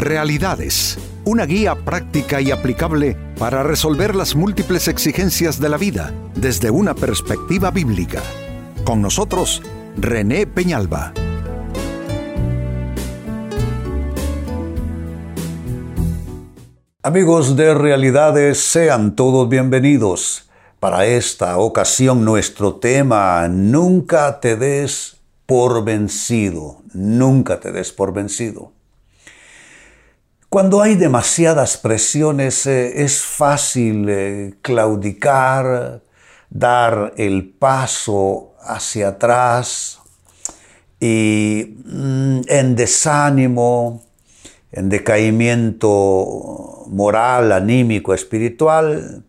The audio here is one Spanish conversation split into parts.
Realidades, una guía práctica y aplicable para resolver las múltiples exigencias de la vida desde una perspectiva bíblica. Con nosotros, René Peñalba. Amigos de Realidades, sean todos bienvenidos. Para esta ocasión nuestro tema, nunca te des por vencido, nunca te des por vencido. Cuando hay demasiadas presiones eh, es fácil eh, claudicar, dar el paso hacia atrás y mm, en desánimo, en decaimiento moral, anímico, espiritual,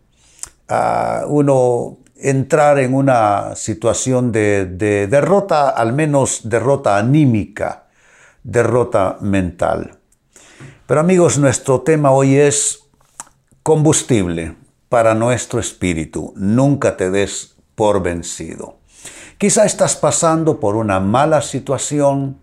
uno entrar en una situación de derrota, al menos derrota anímica, derrota mental. Pero amigos, nuestro tema hoy es combustible para nuestro espíritu. Nunca te des por vencido. Quizá estás pasando por una mala situación,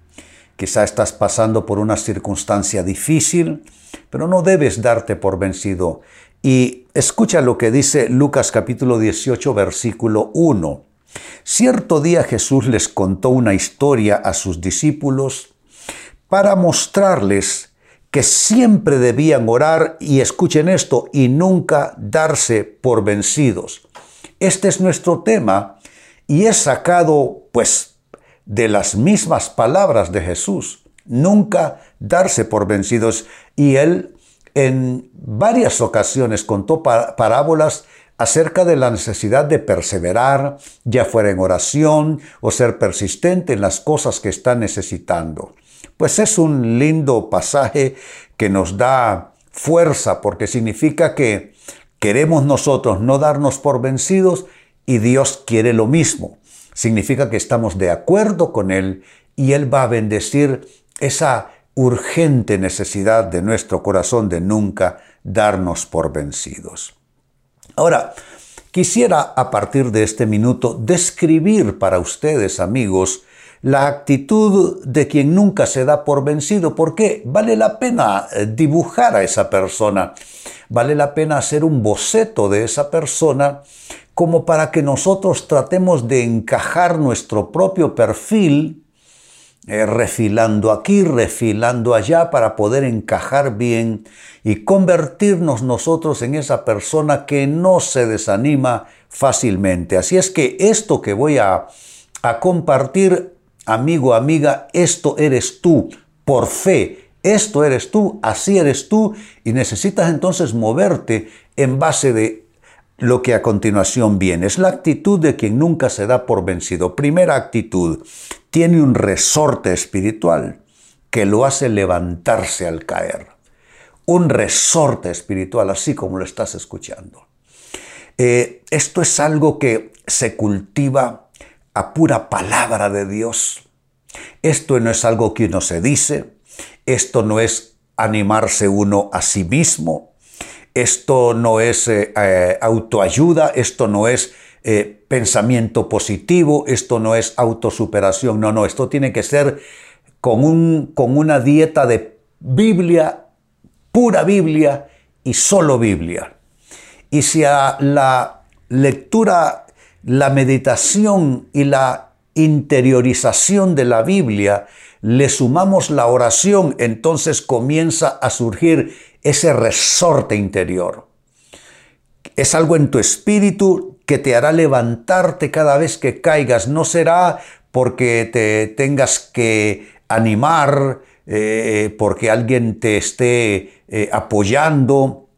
quizá estás pasando por una circunstancia difícil, pero no debes darte por vencido. Y escucha lo que dice Lucas capítulo 18 versículo 1. Cierto día Jesús les contó una historia a sus discípulos para mostrarles que siempre debían orar y escuchen esto y nunca darse por vencidos. Este es nuestro tema y es sacado pues de las mismas palabras de Jesús. Nunca darse por vencidos y él en varias ocasiones contó parábolas acerca de la necesidad de perseverar, ya fuera en oración o ser persistente en las cosas que está necesitando. Pues es un lindo pasaje que nos da fuerza porque significa que queremos nosotros no darnos por vencidos y Dios quiere lo mismo. Significa que estamos de acuerdo con Él y Él va a bendecir esa urgente necesidad de nuestro corazón de nunca darnos por vencidos. Ahora, quisiera a partir de este minuto describir para ustedes, amigos, la actitud de quien nunca se da por vencido, porque vale la pena eh, dibujar a esa persona, vale la pena hacer un boceto de esa persona como para que nosotros tratemos de encajar nuestro propio perfil eh, refilando aquí, refilando allá para poder encajar bien y convertirnos nosotros en esa persona que no se desanima fácilmente. Así es que esto que voy a, a compartir, amigo, amiga, esto eres tú, por fe, esto eres tú, así eres tú, y necesitas entonces moverte en base de lo que a continuación viene. Es la actitud de quien nunca se da por vencido. Primera actitud, tiene un resorte espiritual que lo hace levantarse al caer. Un resorte espiritual, así como lo estás escuchando. Eh, esto es algo que se cultiva pura palabra de Dios. Esto no es algo que uno se dice, esto no es animarse uno a sí mismo, esto no es eh, eh, autoayuda, esto no es eh, pensamiento positivo, esto no es autosuperación, no, no, esto tiene que ser con, un, con una dieta de Biblia, pura Biblia y solo Biblia. Y si a la lectura, la meditación y la interiorización de la Biblia le sumamos la oración, entonces comienza a surgir ese resorte interior. Es algo en tu espíritu que te hará levantarte cada vez que caigas. No será porque te tengas que animar, eh, porque alguien te esté eh, apoyando,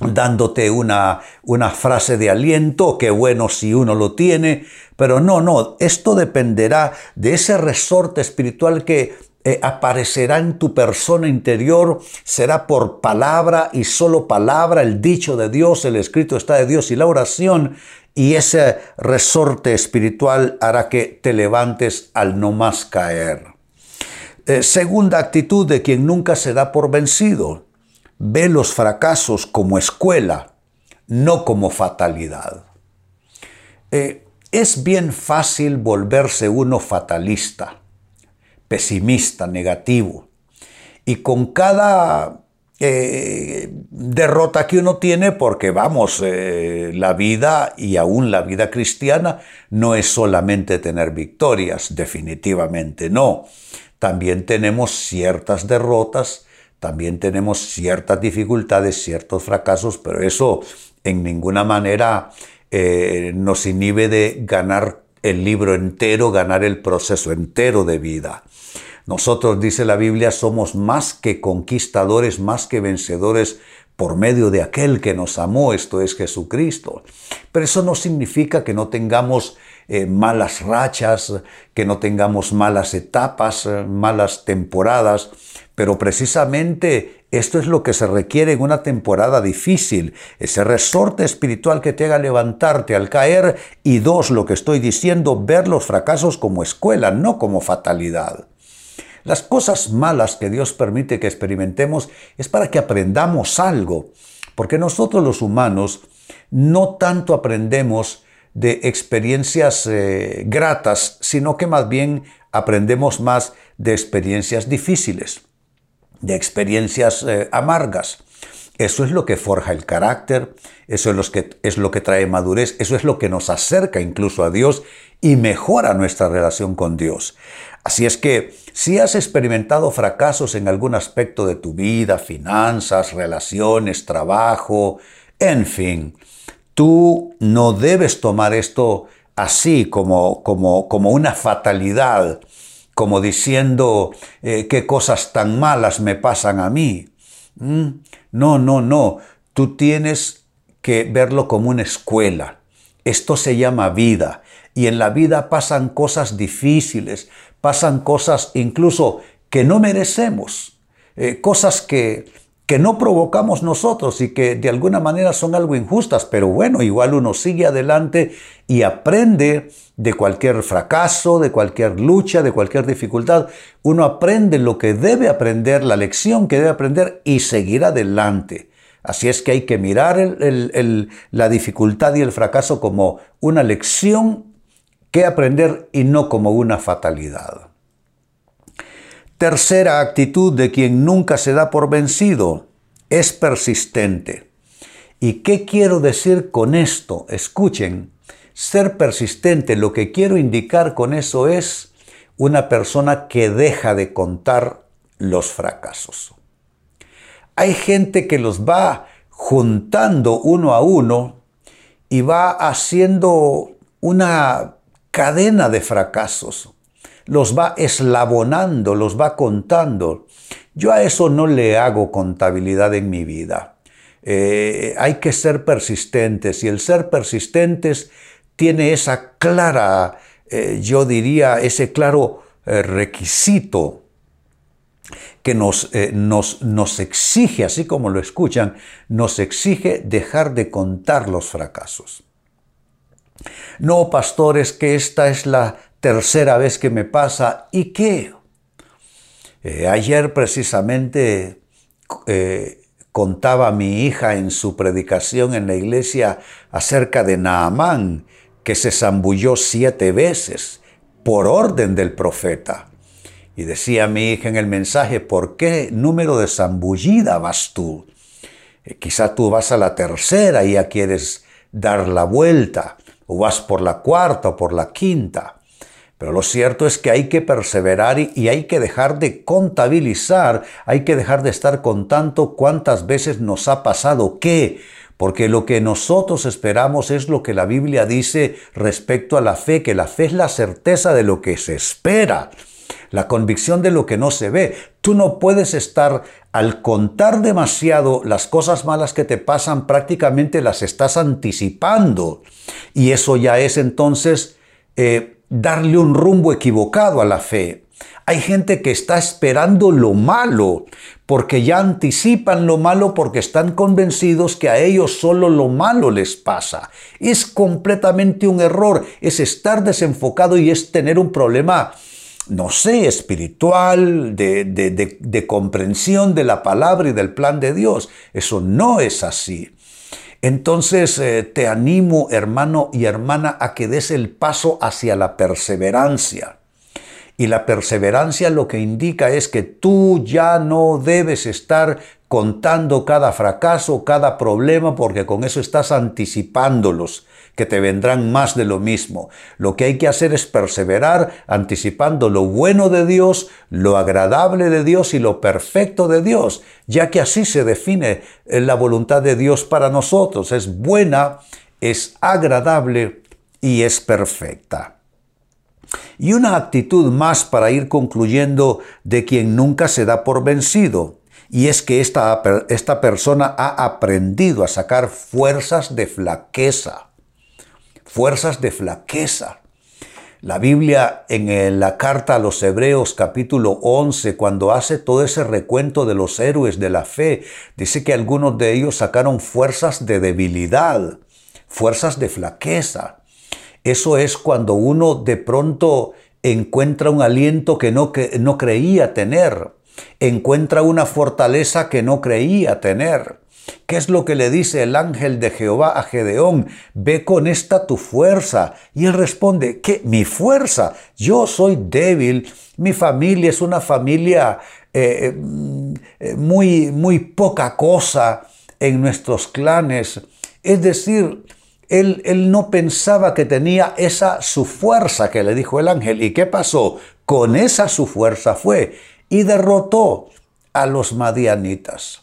dándote una, una frase de aliento, qué bueno si uno lo tiene, pero no, no, esto dependerá de ese resorte espiritual que eh, aparecerá en tu persona interior, será por palabra y solo palabra, el dicho de Dios, el escrito está de Dios y la oración, y ese resorte espiritual hará que te levantes al no más caer. Eh, segunda actitud de quien nunca se da por vencido, ve los fracasos como escuela, no como fatalidad. Eh, es bien fácil volverse uno fatalista pesimista, negativo. y con cada eh, derrota que uno tiene, porque vamos, eh, la vida y aún la vida cristiana no es solamente tener victorias, definitivamente no. También tenemos ciertas derrotas, también tenemos ciertas dificultades, ciertos fracasos, pero eso en ninguna manera eh, nos inhibe de ganar el libro entero, ganar el proceso entero de vida. Nosotros, dice la Biblia, somos más que conquistadores, más que vencedores por medio de aquel que nos amó, esto es Jesucristo. Pero eso no significa que no tengamos eh, malas rachas, que no tengamos malas etapas, eh, malas temporadas, pero precisamente esto es lo que se requiere en una temporada difícil, ese resorte espiritual que te haga levantarte al caer. Y dos, lo que estoy diciendo, ver los fracasos como escuela, no como fatalidad. Las cosas malas que Dios permite que experimentemos es para que aprendamos algo, porque nosotros los humanos no tanto aprendemos de experiencias eh, gratas, sino que más bien aprendemos más de experiencias difíciles, de experiencias eh, amargas. Eso es lo que forja el carácter, eso es lo, que, es lo que trae madurez, eso es lo que nos acerca incluso a Dios y mejora nuestra relación con Dios. Así es que si has experimentado fracasos en algún aspecto de tu vida, finanzas, relaciones, trabajo, en fin, tú no debes tomar esto así como, como, como una fatalidad, como diciendo eh, qué cosas tan malas me pasan a mí. ¿Mm? No, no, no. Tú tienes que verlo como una escuela. Esto se llama vida. Y en la vida pasan cosas difíciles, pasan cosas incluso que no merecemos, eh, cosas que, que no provocamos nosotros y que de alguna manera son algo injustas, pero bueno, igual uno sigue adelante y aprende de cualquier fracaso, de cualquier lucha, de cualquier dificultad. Uno aprende lo que debe aprender, la lección que debe aprender y seguir adelante. Así es que hay que mirar la dificultad y el fracaso como una lección que aprender y no como una fatalidad. Tercera actitud de quien nunca se da por vencido, es persistente. ¿Y qué quiero decir con esto? Escuchen, ser persistente, lo que quiero indicar con eso es una persona que deja de contar los fracasos. Hay gente que los va juntando uno a uno y va haciendo una cadena de fracasos. Los va eslabonando, los va contando. Yo a eso no le hago contabilidad en mi vida. Eh, hay que ser persistentes y el ser persistentes tiene esa clara, eh, yo diría, ese claro eh, requisito que nos, nos, nos exige, así como lo escuchan, nos exige dejar de contar los fracasos. No, pastores, que esta es la tercera vez que me pasa. ¿Y qué? Eh, ayer precisamente eh, contaba mi hija en su predicación en la iglesia acerca de Naamán, que se zambulló siete veces por orden del profeta. Y decía mi hija en el mensaje, ¿por qué número de zambullida vas tú? Eh, quizá tú vas a la tercera y ya quieres dar la vuelta o vas por la cuarta o por la quinta. Pero lo cierto es que hay que perseverar y, hay que dejar de contabilizar, hay que dejar de estar contando cuántas veces nos ha pasado qué, porque lo que nosotros esperamos es lo que la Biblia dice respecto a la fe, que la fe es la certeza de lo que se espera la convicción de lo que no se ve. Tú no puedes estar al contar demasiado las cosas malas que te pasan, prácticamente las estás anticipando. Y eso ya es entonces eh, darle un rumbo equivocado a la fe. Hay gente que está esperando lo malo porque ya anticipan lo malo porque están convencidos que a ellos solo lo malo les pasa. Es completamente un error, es estar desenfocado y es tener un problema no sé, espiritual, de, comprensión de la palabra y del plan de Dios. Eso no es así. Entonces eh, te animo, hermano y hermana, a que des el paso hacia la perseverancia. Y la perseverancia lo que indica es que tú ya no debes estar contando cada fracaso, cada problema, porque con eso estás anticipándolos, que te vendrán más de lo mismo. Lo que hay que hacer es perseverar anticipando lo bueno de Dios, lo agradable de Dios y lo perfecto de Dios, ya que así se define eh, la voluntad de Dios para nosotros. Es buena, es agradable y es perfecta. Y una actitud más para ir concluyendo de quien nunca se da por vencido. Y es que esta, esta persona ha aprendido a sacar fuerzas de flaqueza. Fuerzas de flaqueza. La Biblia en la carta a los Hebreos capítulo 11, cuando hace todo ese recuento de los héroes de la fe, dice que algunos de ellos sacaron fuerzas de debilidad, fuerzas de flaqueza. Eso es cuando uno de pronto encuentra un aliento que no, que no creía tener, encuentra una fortaleza que no creía tener. ¿Qué es lo que le dice el ángel de Jehová a Gedeón? Ve con esta tu fuerza. Y él responde, ¿qué? Mi fuerza. Yo soy débil. Mi familia es una familia eh, eh, muy, muy poca cosa en nuestros clanes. Es decir, él, no pensaba que tenía esa su fuerza que le dijo el ángel. ¿Y qué pasó? Con esa su fuerza fue y derrotó a los madianitas.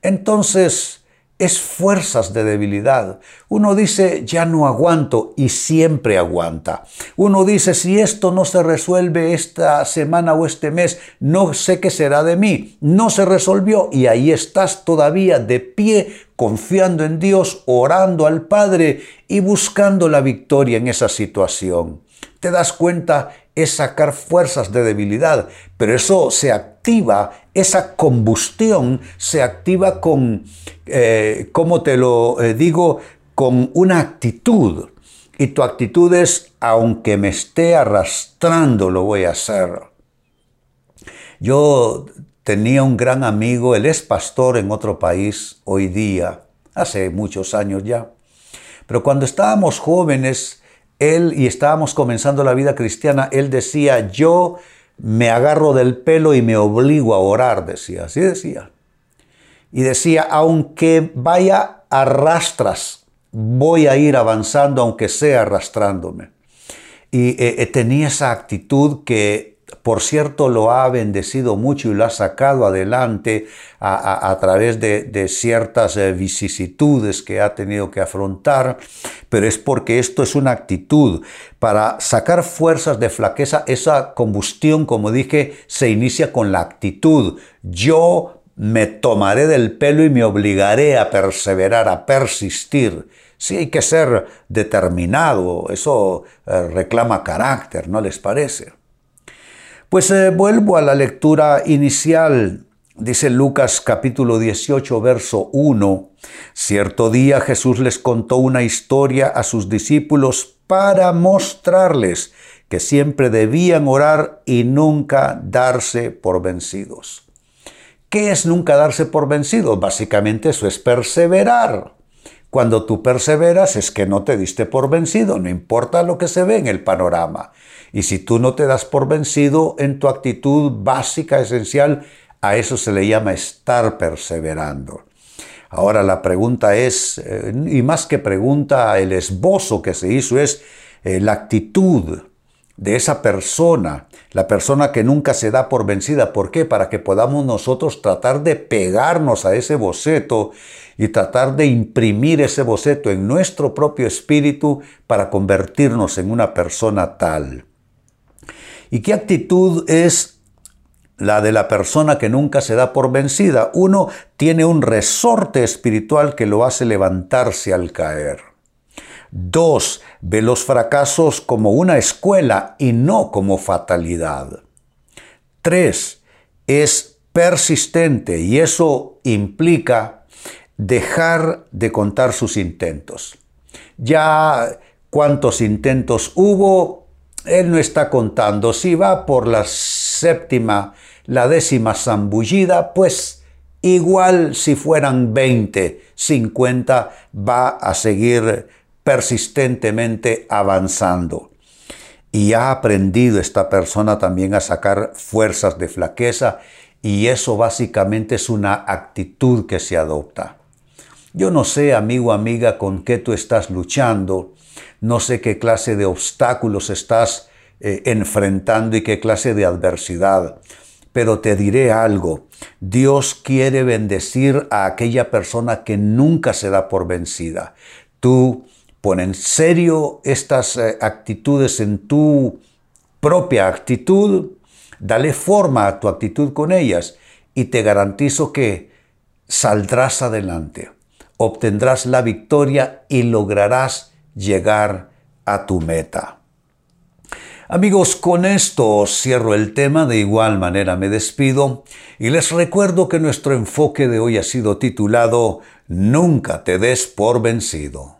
Entonces, es fuerzas de debilidad. Uno dice, ya no aguanto y siempre aguanta. Uno dice, si esto no se resuelve esta semana o este mes, no sé qué será de mí. No se resolvió y ahí estás todavía de pie, confiando en Dios, orando al Padre y buscando la victoria en esa situación. Te das cuenta, es sacar fuerzas de debilidad, pero eso se activa, esa combustión se activa con, eh, como te lo eh, digo, con una actitud. Y tu actitud es, aunque me esté arrastrando, lo voy a hacer. Yo tenía un gran amigo, él es pastor en otro país hoy día, hace muchos años ya. Pero cuando estábamos jóvenes, él y estábamos comenzando la vida cristiana, él decía, yo me agarro del pelo y me obligo a orar, decía, así decía. Y decía, aunque vaya arrastras, voy a ir avanzando, aunque sea arrastrándome. Y eh, eh, tenía esa actitud que por cierto, lo ha bendecido mucho y lo ha sacado adelante a, través de, ciertas eh, vicisitudes que ha tenido que afrontar, pero es porque esto es una actitud. Para sacar fuerzas de flaqueza, esa combustión, como dije, se inicia con la actitud. Yo me tomaré del pelo y me obligaré a perseverar, a persistir. Sí, hay que ser determinado, eso eh, reclama carácter, ¿no les parece? Pues eh, vuelvo a la lectura inicial. Dice Lucas capítulo 18, verso 1. Cierto día Jesús les contó una historia a sus discípulos para mostrarles que siempre debían orar y nunca darse por vencidos. ¿Qué es nunca darse por vencidos? Básicamente eso es perseverar. Cuando tú perseveras es que no te diste por vencido, no importa lo que se ve en el panorama. Y si tú no te das por vencido en tu actitud básica, esencial, a eso se le llama estar perseverando. Ahora la pregunta es, eh, y más que pregunta, el esbozo que se hizo es eh, la actitud de esa persona, la persona que nunca se da por vencida. ¿Por qué? Para que podamos nosotros tratar de pegarnos a ese boceto y tratar de imprimir ese boceto en nuestro propio espíritu para convertirnos en una persona tal. ¿Y qué actitud es la de la persona que nunca se da por vencida? Uno tiene un resorte espiritual que lo hace levantarse al caer. Dos, ve los fracasos como una escuela y no como fatalidad. Tres, es persistente y eso implica dejar de contar sus intentos. Ya cuántos intentos hubo, él no está contando. Si va por la séptima, la décima zambullida, pues igual si fueran 20, 50, va a seguir persistentemente avanzando. y ha aprendido esta persona también a sacar fuerzas de flaqueza y eso básicamente es una actitud que se adopta. Yo no sé, amigo, amiga, con qué tú estás luchando, no sé qué clase de obstáculos estás eh, enfrentando y qué clase de adversidad, pero te diré algo, Dios quiere bendecir a aquella persona que nunca se da por vencida. Tú pon en serio estas eh, actitudes en tu propia actitud, dale forma a tu actitud con ellas y te garantizo que saldrás adelante obtendrás la victoria y lograrás llegar a tu meta. Amigos, con esto cierro el tema, de igual manera me despido y les recuerdo que nuestro enfoque de hoy ha sido titulado Nunca te des por vencido.